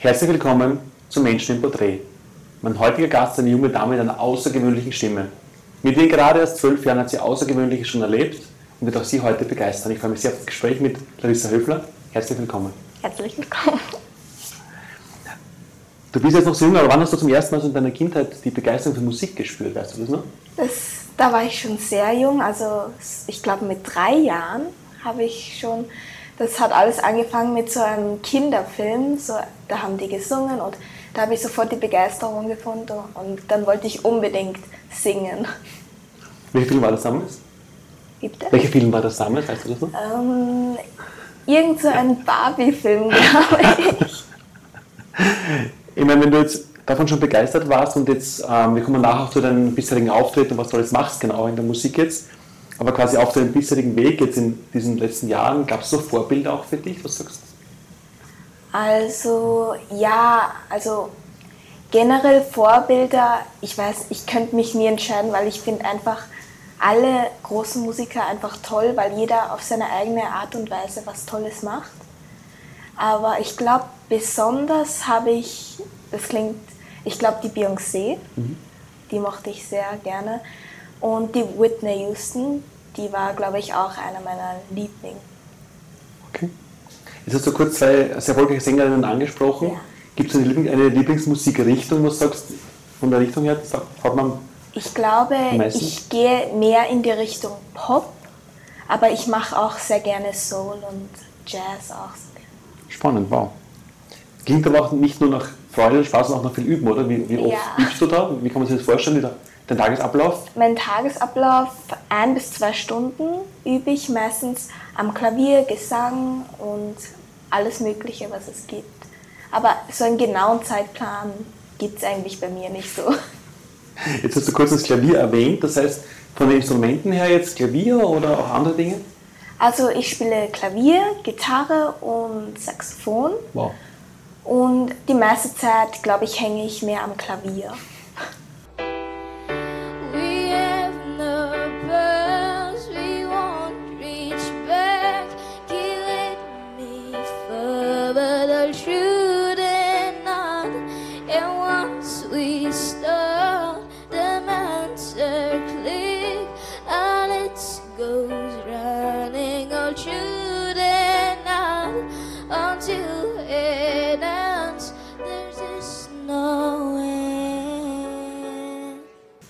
Herzlich willkommen zum Menschen im Porträt. Mein heutiger Gast ist eine junge Dame mit einer außergewöhnlichen Stimme. Mit ihren gerade erst zwölf Jahren hat sie Außergewöhnliches schon erlebt und wird auch Sie heute begeistern. Ich freue mich sehr auf das Gespräch mit Larissa Höfler. Herzlich willkommen. Herzlich willkommen. Du bist jetzt noch so jung, aber wann hast du zum ersten Mal so in deiner Kindheit die Begeisterung für Musik gespürt? Weißt du das noch? Das, da war ich schon sehr jung, also ich glaube mit drei Jahren habe ich schon, das hat alles angefangen mit so einem Kinderfilm, so, da haben die gesungen und da habe ich sofort die Begeisterung gefunden und dann wollte ich unbedingt singen. Welcher Film war das damals? Gibt Welcher Film war das damals? Weißt du das noch? Ähm, irgend so ein Barbie-Film, glaube ich. Ich meine, wenn du jetzt davon schon begeistert warst und jetzt, ähm, wir kommen nachher zu deinen bisherigen Auftritten, was du alles machst genau in der Musik jetzt, aber quasi auf deinem bisherigen Weg jetzt in diesen letzten Jahren, gab es so Vorbilder auch für dich, was sagst du? Also ja, also generell Vorbilder, ich weiß, ich könnte mich nie entscheiden, weil ich finde einfach alle großen Musiker einfach toll, weil jeder auf seine eigene Art und Weise was Tolles macht. Aber ich glaube, besonders habe ich, das klingt, ich glaube, die Beyoncé, mhm. die mochte ich sehr gerne. Und die Whitney Houston, die war, glaube ich, auch einer meiner Lieblinge. Okay. Jetzt hast du kurz zwei sehr erfolgreiche Sängerinnen angesprochen. Ja. Gibt es eine, Lieblingsmusikrichtung, wo du sagst, von der Richtung her, hat man. Ich glaube, ich gehe mehr in die Richtung Pop, aber ich mache auch sehr gerne Soul und Jazz auch. Spannend, wow. Klingt aber auch nicht nur nach Freude und Spaß, sondern auch nach viel Üben, oder? Wie, wie oft ja. übst du da? Wie kann man sich das vorstellen, wie dein Tagesablauf? Mein Tagesablauf, ein bis zwei Stunden übe ich meistens am Klavier, Gesang und alles Mögliche, was es gibt. Aber so einen genauen Zeitplan gibt es eigentlich bei mir nicht so. Jetzt hast du kurz das Klavier erwähnt, das heißt von den Instrumenten her jetzt Klavier oder auch andere Dinge? Also ich spiele Klavier, Gitarre und Saxophon. Wow. Und die meiste Zeit, glaube ich, hänge ich mehr am Klavier.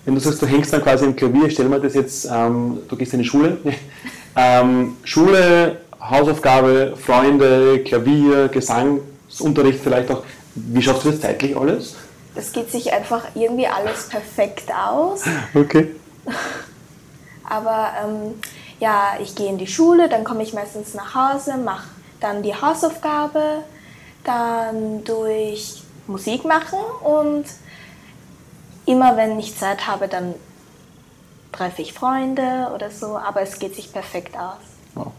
Wenn du sagst, du hängst dann quasi am Klavier, stell mir das jetzt, ähm, du gehst in die Schule, ähm, Schule, Hausaufgabe, Freunde, Klavier, Gesangsunterricht vielleicht auch. Wie schaffst du das zeitlich alles? Das geht sich einfach irgendwie alles perfekt aus. Okay. Aber ähm, ja, ich gehe in die Schule, dann komme ich meistens nach Hause, mache dann die Hausaufgabe, dann durch Musik machen und immer wenn ich Zeit habe, dann treffe ich Freunde oder so, aber es geht sich perfekt aus. Wow.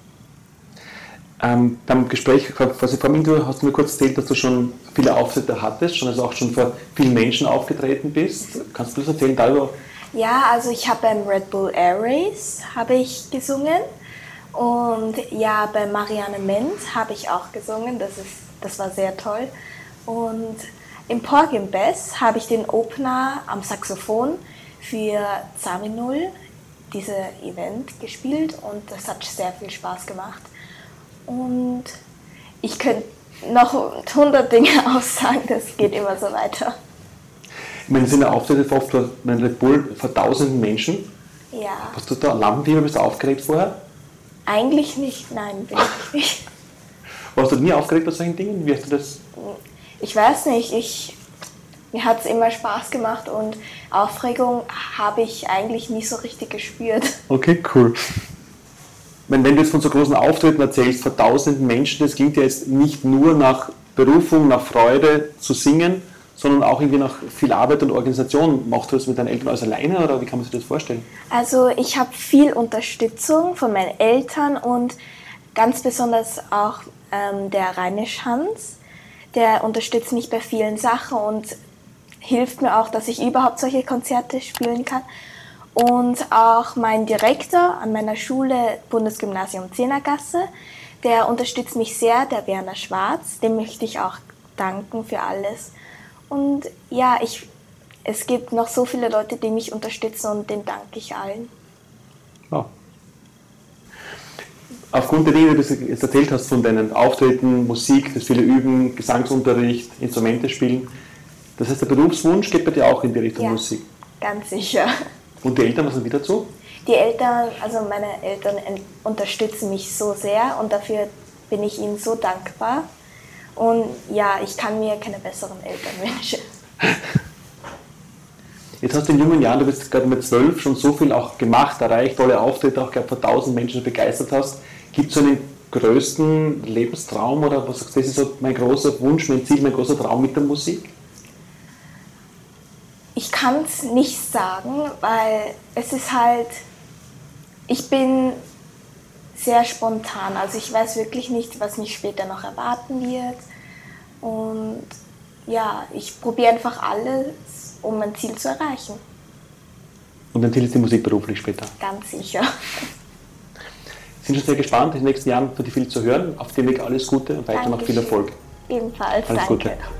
Ähm, beim Gespräch quasi vor dem hast du mir kurz erzählt, dass du schon viele Auftritte hattest, schon also auch schon vor vielen Menschen aufgetreten bist. Kannst du das erzählen darüber? Ja, also ich habe beim Red Bull Air Race habe ich gesungen und ja, bei Marianne Ment habe ich auch gesungen. Das, ist, das war sehr toll. Und im Porg im Bess habe ich den Opener am Saxophon für Zaminul, diese Event, gespielt und das hat sehr viel Spaß gemacht. Und ich könnte noch 100 Dinge aussagen, das geht immer so weiter. Ich meine, es sind ja Auftritte oft vor Red Bull vor tausenden Menschen. Ja. Hast du da Lampenfieber, bist du aufgeregt vorher? Eigentlich nicht, nein, bin ich nicht. Warst du nie aufgeregt bei solchen Dingen? Wie hast du das? Ich weiß nicht, ich, mir hat es immer Spaß gemacht und Aufregung habe ich eigentlich nie so richtig gespürt. Okay, cool. Wenn, wenn du jetzt von so großen Auftritten erzählst, vor tausenden Menschen, das klingt ja jetzt nicht nur nach Berufung, nach Freude zu singen, sondern auch irgendwie nach viel Arbeit und Organisation. Machst du das mit deinen Eltern alles alleine oder wie kann man sich das vorstellen? Also ich habe viel Unterstützung von meinen Eltern und ganz besonders auch ähm, der Rheinisch Hans der unterstützt mich bei vielen Sachen und hilft mir auch, dass ich überhaupt solche Konzerte spielen kann. Und auch mein Direktor an meiner Schule, Bundesgymnasium Zehnergasse, der unterstützt mich sehr, der Werner Schwarz, dem möchte ich auch danken für alles. Und ja, ich, es gibt noch so viele Leute, die mich unterstützen und denen danke ich allen. Wow. Aufgrund der Dinge, die du jetzt erzählt hast, von deinen Auftritten, Musik, das viele Üben, Gesangsunterricht, Instrumente spielen, das heißt, der Berufswunsch geht bei dir auch in die Richtung Ja. Musik. Ganz sicher. Und die Eltern, was sind wieder dazu? Die Eltern, also meine Eltern en- unterstützen mich so sehr und dafür bin ich ihnen so dankbar. Und ja, ich kann mir keine besseren Eltern wünschen. Jetzt hast du in jungen Jahren, du bist gerade mit zwölf, schon so viel auch gemacht, erreicht, tolle Auftritte, auch glaube vor tausend Menschen begeistert hast. Gibt es so einen größten Lebenstraum oder was sagst du, das ist so mein großer Wunsch, mein Ziel, mein großer Traum mit der Musik? Ich kann es nicht sagen, weil es ist halt, ich bin sehr spontan. Also ich weiß wirklich nicht, was mich später noch erwarten wird. Und ja, ich probiere einfach alles, um mein Ziel zu erreichen. Und dein Ziel ist die Musik beruflich später. Ganz sicher. Sind schon sehr gespannt, in den nächsten Jahren für dich viel zu hören. Auf dem Weg alles Gute und weiter noch viel Dankeschön. Erfolg. Ebenfalls, Alles danke. Gute.